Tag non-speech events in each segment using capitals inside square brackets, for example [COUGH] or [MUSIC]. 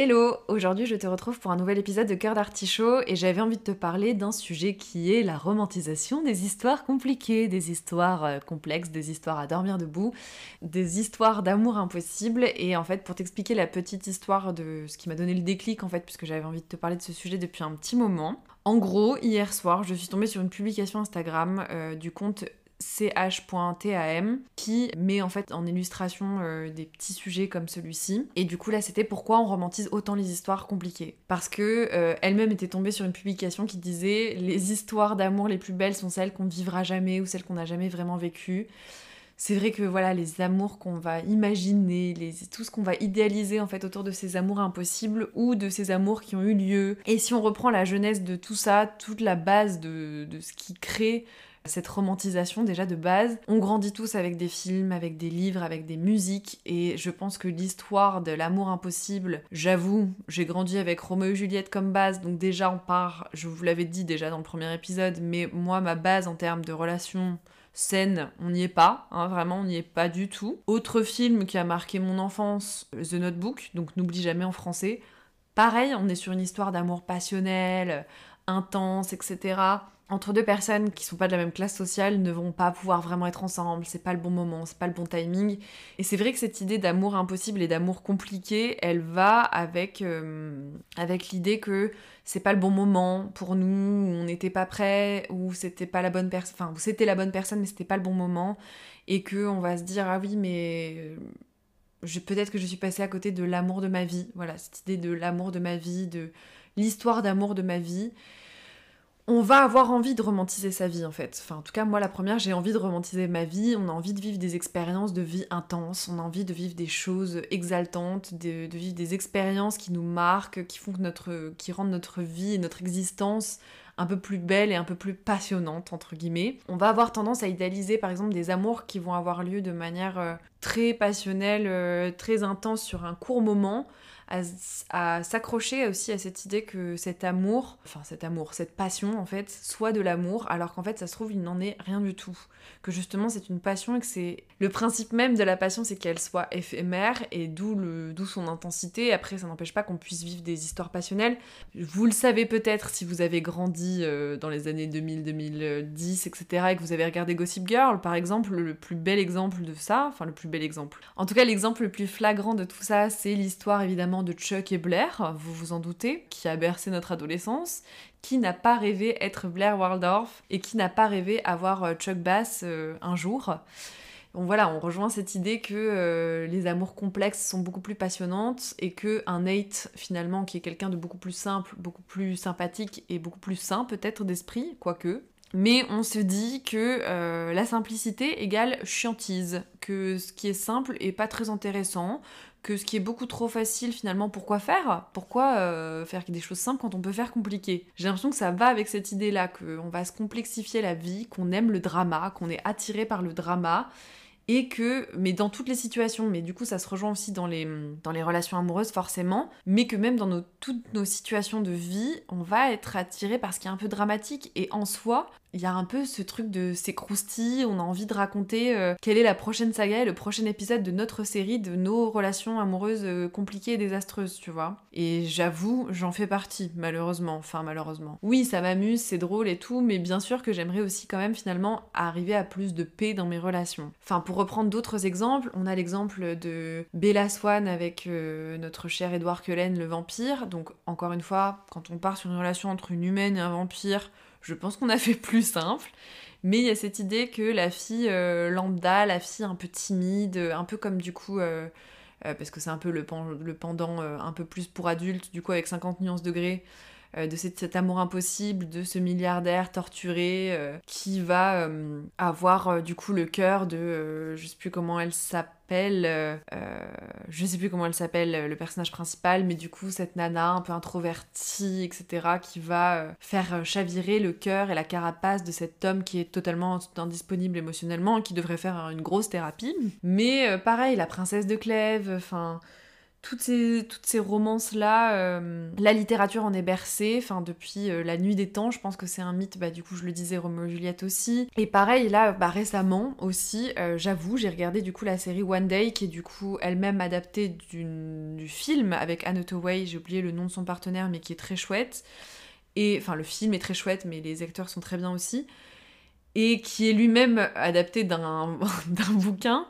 Hello, aujourd'hui je te retrouve pour un nouvel épisode de Cœur d'Artichaut et j'avais envie de te parler d'un sujet qui est la romantisation des histoires compliquées, des histoires euh, complexes, des histoires à dormir debout, des histoires d'amour impossible et en fait pour t'expliquer la petite histoire de ce qui m'a donné le déclic en fait puisque j'avais envie de te parler de ce sujet depuis un petit moment. En gros, hier soir, je suis tombée sur une publication Instagram euh, du compte ch.tam qui met en fait en illustration euh, des petits sujets comme celui-ci. Et du coup là c'était pourquoi on romantise autant les histoires compliquées. Parce que euh, elle-même était tombée sur une publication qui disait les histoires d'amour les plus belles sont celles qu'on ne vivra jamais ou celles qu'on n'a jamais vraiment vécues. C'est vrai que voilà, les amours qu'on va imaginer, les, tout ce qu'on va idéaliser en fait autour de ces amours impossibles ou de ces amours qui ont eu lieu. Et si on reprend la jeunesse de tout ça, toute la base de, de ce qui crée cette romantisation déjà de base. On grandit tous avec des films, avec des livres, avec des musiques et je pense que l'histoire de l'amour impossible, j'avoue, j'ai grandi avec Roméo et Juliette comme base, donc déjà on part, je vous l'avais dit déjà dans le premier épisode, mais moi ma base en termes de relation saine, on n'y est pas, hein, vraiment on n'y est pas du tout. Autre film qui a marqué mon enfance, The Notebook, donc n'oublie jamais en français. Pareil, on est sur une histoire d'amour passionnel, intense, etc entre deux personnes qui sont pas de la même classe sociale ne vont pas pouvoir vraiment être ensemble, c'est pas le bon moment, c'est pas le bon timing. Et c'est vrai que cette idée d'amour impossible et d'amour compliqué, elle va avec, euh, avec l'idée que c'est pas le bon moment pour nous, on n'était pas prêt, ou c'était pas la bonne personne, enfin, c'était la bonne personne mais c'était pas le bon moment, et que on va se dire ah oui mais euh, peut-être que je suis passée à côté de l'amour de ma vie, voilà, cette idée de l'amour de ma vie, de l'histoire d'amour de ma vie on va avoir envie de romantiser sa vie en fait. Enfin, en tout cas, moi la première, j'ai envie de romantiser ma vie. On a envie de vivre des expériences de vie intenses. On a envie de vivre des choses exaltantes, de, vivre des expériences qui nous marquent, qui font que notre, qui rendent notre vie et notre existence un peu plus belle et un peu plus passionnante entre guillemets. On va avoir tendance à idéaliser par exemple des amours qui vont avoir lieu de manière euh, très passionnelle, euh, très intense sur un court moment, à, s'accrocher aussi à cette idée que cet amour, enfin cet amour, cette passion en fait, soit de l'amour, alors qu'en fait ça se trouve il n'en est rien du tout. Que justement c'est une passion et que c'est le principe même de la passion, c'est qu'elle soit éphémère et d'où le son intensité. Après ça n'empêche pas qu'on puisse vivre des histoires passionnelles. Vous le savez peut-être si vous avez grandi euh, dans les années 2000, 2010, etc. et que vous avez regardé Gossip Girl par exemple, le plus bel exemple de ça, enfin le plus bel exemple. En tout cas l'exemple le plus flagrant de tout ça, c'est l'histoire évidemment de Chuck et Blair, vous vous en doutez, qui a bercé notre adolescence, qui n'a pas rêvé être Blair Waldorf et qui n'a pas rêvé avoir euh, Chuck Bass euh, un jour. Donc voilà, on rejoint cette idée que euh, les amours complexes sont beaucoup plus passionnantes et que un Nate finalement qui est quelqu'un de beaucoup plus simple, beaucoup plus sympathique et beaucoup plus sain peut-être d'esprit, quoique, mais on se dit que la simplicité égale chiantise, que ce qui est simple est pas très intéressant, que ce qui est beaucoup trop facile finalement, pourquoi faire? Pourquoi euh, faire des choses simples quand on peut faire compliqué? J'ai l'impression que ça va avec cette idée-là, qu'on va se complexifier la vie, qu'on aime le drama, qu'on est attiré par le drama, et que, mais dans toutes les situations, mais du coup ça se rejoint aussi dans les, dans les relations amoureuses forcément, mais que même dans nos, toutes nos situations de vie, on va être attiré par ce qui est un peu dramatique, et en soi, il y a un peu ce truc de c'est croustilles, on a envie de raconter euh, quelle est la prochaine saga et le prochain épisode de notre série de nos relations amoureuses euh, compliquées et désastreuses, tu vois. Et j'avoue, j'en fais partie, malheureusement. Enfin, malheureusement. Oui, ça m'amuse, c'est drôle et tout, mais bien sûr que j'aimerais aussi quand même finalement arriver à plus de paix dans mes relations. Enfin, pour reprendre d'autres exemples, on a l'exemple de Bella Swan avec euh, notre cher Edward Cullen, le vampire. Donc, encore une fois, quand on part sur une relation entre une humaine et un vampire, je pense qu'on a fait [LAUGHS] plus simple. Mais il y a cette idée que la fille euh, lambda, la fille un peu timide, un peu comme du coup, euh, parce que c'est un peu le, le pendant un peu plus pour adultes, du coup avec 50 nuances degrés, de cet, amour impossible, de ce milliardaire torturé qui va avoir du coup le cœur de, je sais plus comment elle s'appelle, euh, euh, je sais plus comment elle s'appelle, le personnage principal, mais du coup cette nana un peu introvertie, etc., qui va euh, faire chavirer le cœur et la carapace de cet homme qui est totalement indisponible émotionnellement, qui devrait faire une grosse thérapie. Mais pareil, la princesse de Clèves, enfin toutes ces, romances-là, euh, la littérature en est bercée, enfin depuis euh, la nuit des temps, je pense que c'est un mythe, bah du coup je le disais, Romeo et Juliette aussi. Et pareil, là, bah récemment aussi, euh, j'avoue, j'ai regardé du coup la série One Day, qui est du coup elle-même adaptée du film avec Anne Hathaway, j'ai oublié le nom de son partenaire, mais qui est très chouette. Et, enfin le film est très chouette, mais les acteurs sont très bien aussi. Et qui est lui-même adapté d'un [LAUGHS] bouquin.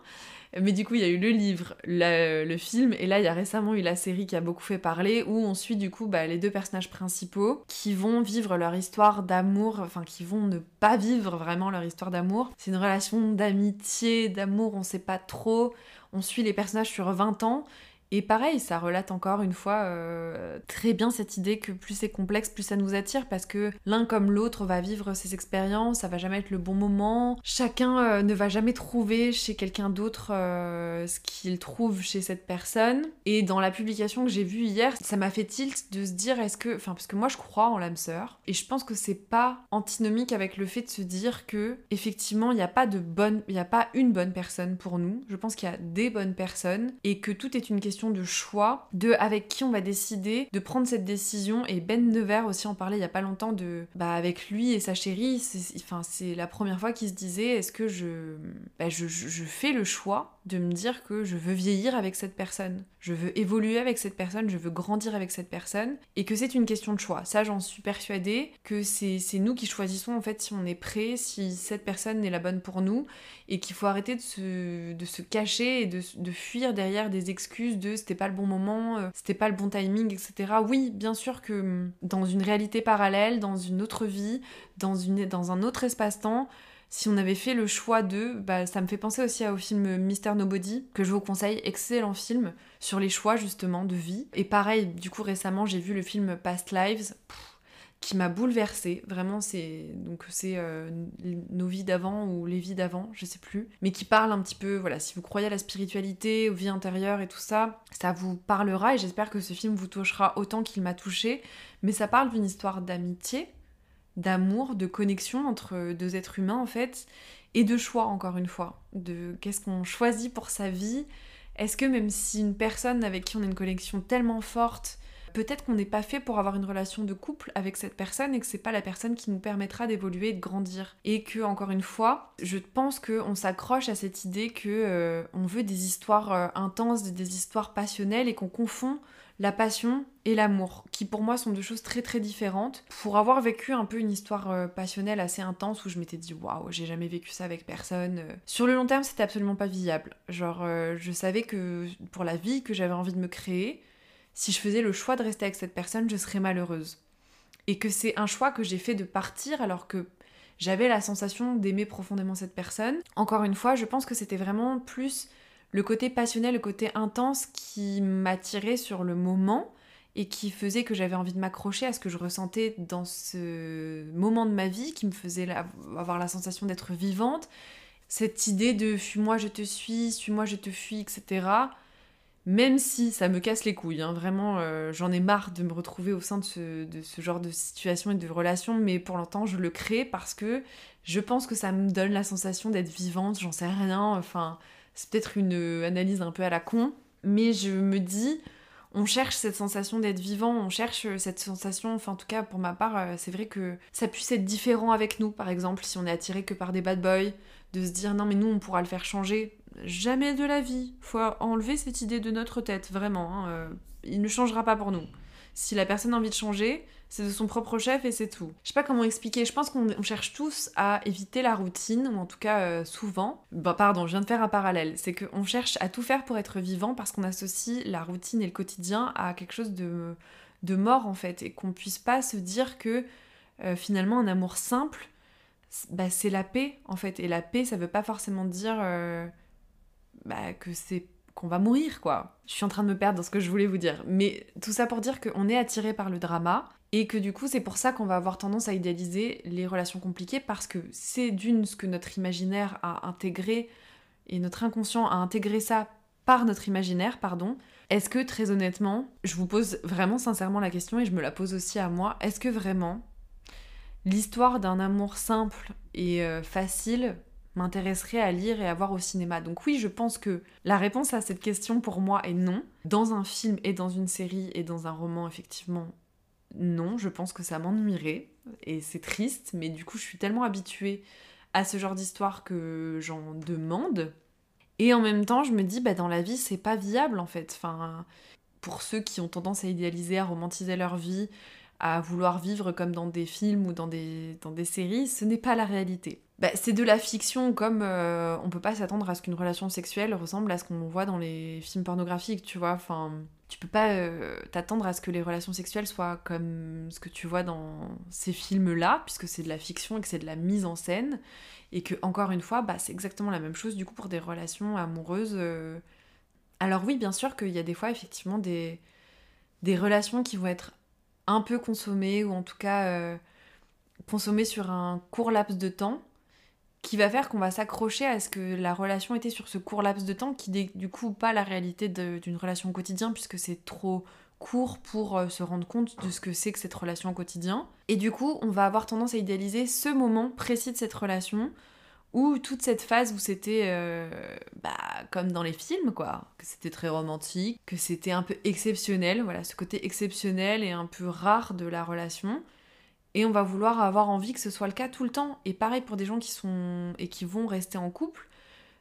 Mais du coup, il y a eu le livre, le film, et là, il y a récemment eu la série qui a beaucoup fait parler, où on suit du coup bah, les deux personnages principaux qui vont vivre leur histoire d'amour, enfin qui vont ne pas vivre vraiment leur histoire d'amour. C'est une relation d'amitié, d'amour, on sait pas trop. On suit les personnages sur 20 ans, et pareil, ça relate encore une fois euh, très bien cette idée que plus c'est complexe, plus ça nous attire parce que l'un comme l'autre va vivre ses expériences, ça va jamais être le bon moment. Chacun euh, ne va jamais trouver chez quelqu'un d'autre euh, ce qu'il trouve chez cette personne. Et dans la publication que j'ai vue hier, ça m'a fait tilt de se dire est-ce que, enfin parce que moi je crois en l'âme sœur et je pense que c'est pas antinomique avec le fait de se dire que effectivement il n'y a pas de bonne, il n'y a pas une bonne personne pour nous. Je pense qu'il y a des bonnes personnes et que tout est une question de choix, de avec qui on va décider de prendre cette décision. Et Ben Nevers aussi en parlait il y a pas longtemps de, bah avec lui et sa chérie, c'est, enfin c'est la première fois qu'il se disait est-ce que je, bah, je, je fais le choix de me dire que je veux vieillir avec cette personne, je veux évoluer avec cette personne, je veux grandir avec cette personne, et que c'est une question de choix. Ça, j'en suis persuadée, que c'est nous qui choisissons en fait si on est prêt, si cette personne est la bonne pour nous, et qu'il faut arrêter de se, de se cacher et de, de, fuir derrière des excuses c'était pas le bon moment, euh, c'était pas le bon timing, etc. Oui, bien sûr que hum, dans une réalité parallèle, dans une autre vie, dans un autre espace-temps, si on avait fait le choix de, bah, ça me fait penser aussi au film Mister Nobody, que je vous conseille, excellent film sur les choix justement de vie. Et pareil, du coup récemment j'ai vu le film Past Lives, qui m'a bouleversée. Vraiment, c'est donc c'est euh, nos vies d'avant ou les vies d'avant, je sais plus, mais qui parle un petit peu. Voilà, si vous croyez à la spiritualité, aux vies intérieures et tout ça, ça vous parlera. Et j'espère que ce film vous touchera autant qu'il m'a touché. Mais ça parle d'une histoire d'amitié d'amour, de connexion entre deux êtres humains en fait, et de choix encore une fois, de qu'est-ce qu'on choisit pour sa vie. Est-ce que même si une personne avec qui on a une connexion tellement forte, peut-être qu'on n'est pas fait pour avoir une relation de couple avec cette personne et que c'est pas la personne qui nous permettra d'évoluer et de grandir. Et que encore une fois, je pense qu'on s'accroche à cette idée que euh, on veut des histoires euh, intenses, des histoires passionnelles et qu'on confond la passion et l'amour, qui pour moi sont deux choses très très différentes. Pour avoir vécu un peu une histoire euh, passionnelle assez intense où je m'étais dit waouh, j'ai jamais vécu ça avec personne. Sur le long terme, c'était absolument pas viable. Genre, je savais que pour la vie que j'avais envie de me créer, si je faisais le choix de rester avec cette personne, je serais malheureuse. Et que c'est un choix que j'ai fait de partir alors que j'avais la sensation d'aimer profondément cette personne. Encore une fois, je pense que c'était vraiment plus le côté passionnel, le côté intense qui m'attirait sur le moment et qui faisait que j'avais envie de m'accrocher à ce que je ressentais dans ce moment de ma vie, qui me faisait avoir la sensation d'être vivante. Cette idée de fuis-moi, je te suis, suis-moi, je te fuis, etc. Même si ça me casse les couilles, hein, vraiment, euh, j'en ai marre de me retrouver au sein de ce, genre de situation et de relation, mais pour l'instant, je le crée parce que je pense que ça me donne la sensation d'être vivante, j'en sais rien, enfin, c'est peut-être une euh, analyse un peu à la con, mais je me dis, on cherche cette sensation d'être vivant, on cherche euh, cette sensation, enfin en tout cas pour ma part, euh, c'est vrai que ça puisse être différent avec nous, par exemple, si on est attiré que par des bad boys, de se dire non mais nous on pourra le faire changer. Jamais de la vie. Faut enlever cette idée de notre tête, vraiment. Hein, il ne changera pas pour nous. Si la personne a envie de changer, c'est de son propre chef et c'est tout. Je sais pas comment expliquer, je pense qu'on cherche tous à éviter la routine, ou en tout cas euh, souvent. Bah pardon, je viens de faire un parallèle. C'est qu'on cherche à tout faire pour être vivant parce qu'on associe la routine et le quotidien à quelque chose de, mort en fait, et qu'on puisse pas se dire que euh, finalement un amour simple, bah, c'est la paix en fait. Et la paix, ça veut pas forcément dire euh, bah, que c'est qu'on va mourir, quoi. Je suis en train de me perdre dans ce que je voulais vous dire. Mais tout ça pour dire qu'on est attiré par le drama et que du coup c'est pour ça qu'on va avoir tendance à idéaliser les relations compliquées parce que c'est d'une ce que notre imaginaire a intégré et notre inconscient a intégré ça par notre imaginaire, pardon. Est-ce que très honnêtement, je vous pose vraiment sincèrement la question et je me la pose aussi à moi, est-ce que vraiment l'histoire d'un amour simple et euh, facile m'intéresserait à lire et à voir au cinéma. Donc oui, je pense que la réponse à cette question pour moi est non. Dans un film et dans une série et dans un roman, effectivement, non, je pense que ça m'ennuierait. Et c'est triste, mais du coup, je suis tellement habituée à ce genre d'histoire que j'en demande. Et en même temps, je me dis, bah, dans la vie, c'est pas viable en fait. Enfin, pour ceux qui ont tendance à idéaliser, à romantiser leur vie, à vouloir vivre comme dans des films ou dans des, dans des séries, ce n'est pas la réalité. Bah, c'est de la fiction comme euh, on peut pas s'attendre à ce qu'une relation sexuelle ressemble à ce qu'on voit dans les films pornographiques, tu vois. Enfin, tu peux pas euh, t'attendre à ce que les relations sexuelles soient comme ce que tu vois dans ces films-là, puisque c'est de la fiction et que c'est de la mise en scène, et que encore une fois, bah, c'est exactement la même chose du coup pour des relations amoureuses. Euh. Alors oui, bien sûr qu'il y a des fois effectivement des, des relations qui vont être un peu consommées, ou en tout cas euh, consommées sur un court laps de temps, qui va faire qu'on va s'accrocher à ce que la relation était sur ce court laps de temps, qui n'est du coup pas la réalité d'une relation quotidienne, puisque c'est trop court pour euh, se rendre compte de ce que c'est que cette relation au quotidien. Et du coup, on va avoir tendance à idéaliser ce moment précis de cette relation, ou toute cette phase où c'était euh, bah, comme dans les films, quoi. Que c'était très romantique, que c'était un peu exceptionnel, voilà, ce côté exceptionnel et un peu rare de la relation et on va vouloir avoir envie que ce soit le cas tout le temps. Et pareil pour des gens qui sont et qui vont rester en couple,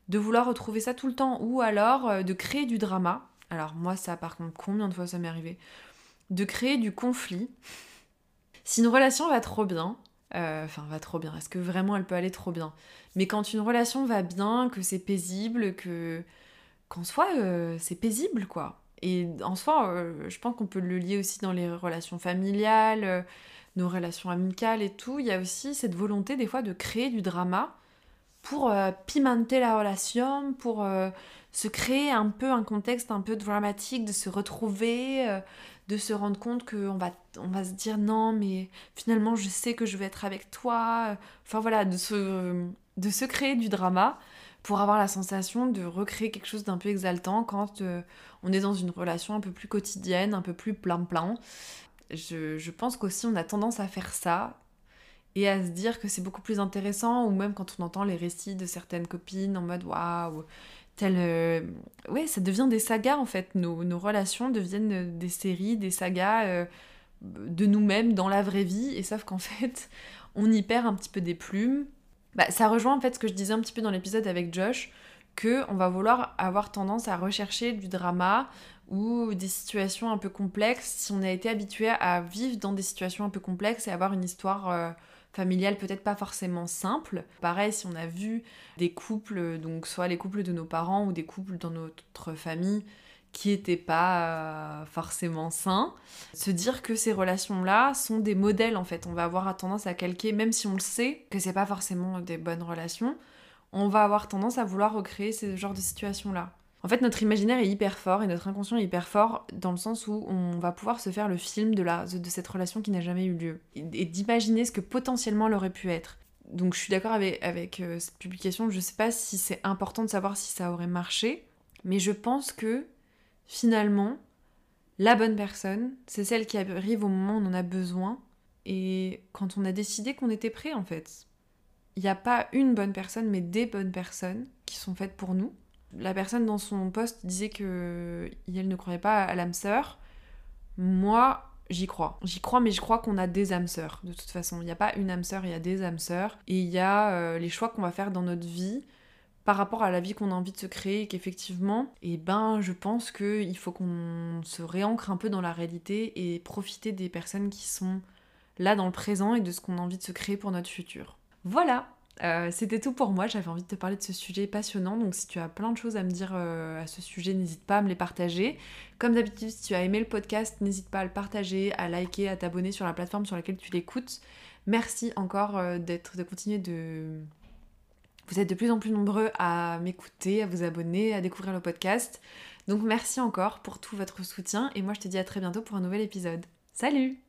de vouloir retrouver ça tout le temps, ou alors euh, de créer du drama. Alors moi ça par contre combien de fois ça m'est arrivé? De créer du conflit. Si une relation va trop bien, euh, enfin va trop bien, est-ce que vraiment elle peut aller trop bien? Mais quand une relation va bien, que c'est paisible, que qu'en soi euh, c'est paisible quoi. Et en soi, je pense qu'on peut le lier aussi dans les relations familiales nos relations amicales et tout, il y a aussi cette volonté des fois de créer du drama pour euh, pimenter la relation, pour euh, se créer un peu un contexte un peu dramatique, de se retrouver, euh, de se rendre compte qu'on va, on va se dire non mais finalement je sais que je vais être avec toi. Enfin voilà, de se, de se créer du drama pour avoir la sensation de recréer quelque chose d'un peu exaltant quand on est dans une relation un peu plus quotidienne, un peu plus plein-plein je, pense qu'aussi on a tendance à faire ça et à se dire que c'est beaucoup plus intéressant, ou même quand on entend les récits de certaines copines en mode waouh, Euh, ouais, ça devient des sagas en fait. Nos, relations deviennent des séries, des sagas euh, de nous-mêmes dans la vraie vie, et sauf qu'en [LAUGHS] fait, on y perd un petit peu des plumes. Bah, ça rejoint en fait ce que je disais un petit peu dans l'épisode avec Josh, que on va vouloir avoir tendance à rechercher du drama ou des situations un peu complexes si on a été habitué à vivre dans des situations un peu complexes et avoir une histoire euh, familiale peut-être pas forcément simple. Pareil, si on a vu des couples, donc soit les couples de nos parents ou des couples dans notre famille qui n'étaient pas euh, forcément sains, se dire que ces relations-là sont des modèles en fait. On va avoir tendance à calquer, même si on le sait que c'est pas forcément des bonnes relations, on va avoir tendance à vouloir recréer ce genre de situation-là. En fait, notre imaginaire est hyper fort et notre inconscient est hyper fort dans le sens où on va pouvoir se faire le film de, la, de cette relation qui n'a jamais eu lieu et, d'imaginer ce que potentiellement elle aurait pu être. Donc je suis d'accord avec, euh, cette publication, je sais pas si c'est important de savoir si ça aurait marché, mais je pense que finalement, la bonne personne, c'est celle qui arrive au moment où on en a besoin et quand on a décidé qu'on était prêt en fait il n'y a pas une bonne personne, mais des bonnes personnes qui sont faites pour nous. La personne dans son poste disait que elle ne croyait pas à l'âme sœur. Moi, j'y crois. J'y crois, mais je crois qu'on a des âmes sœurs. De toute façon, il n'y a pas une âme sœur, il y a des âmes sœurs. Et il y a euh, les choix qu'on va faire dans notre vie par rapport à la vie qu'on a envie de se créer et qu'effectivement, eh ben, je pense qu'il faut qu'on se réancre un peu dans la réalité et profiter des personnes qui sont là dans le présent et de ce qu'on a envie de se créer pour notre futur. Voilà, euh, c'était tout pour moi, j'avais envie de te parler de ce sujet passionnant, donc si tu as plein de choses à me dire euh, à ce sujet, n'hésite pas à me les partager. Comme d'habitude, si tu as aimé le podcast, n'hésite pas à le partager, à liker, à t'abonner sur la plateforme sur laquelle tu l'écoutes. Merci encore euh, d'être, de continuer de... Vous êtes de plus en plus nombreux à m'écouter, à vous abonner, à découvrir le podcast. Donc merci encore pour tout votre soutien et moi je te dis à très bientôt pour un nouvel épisode. Salut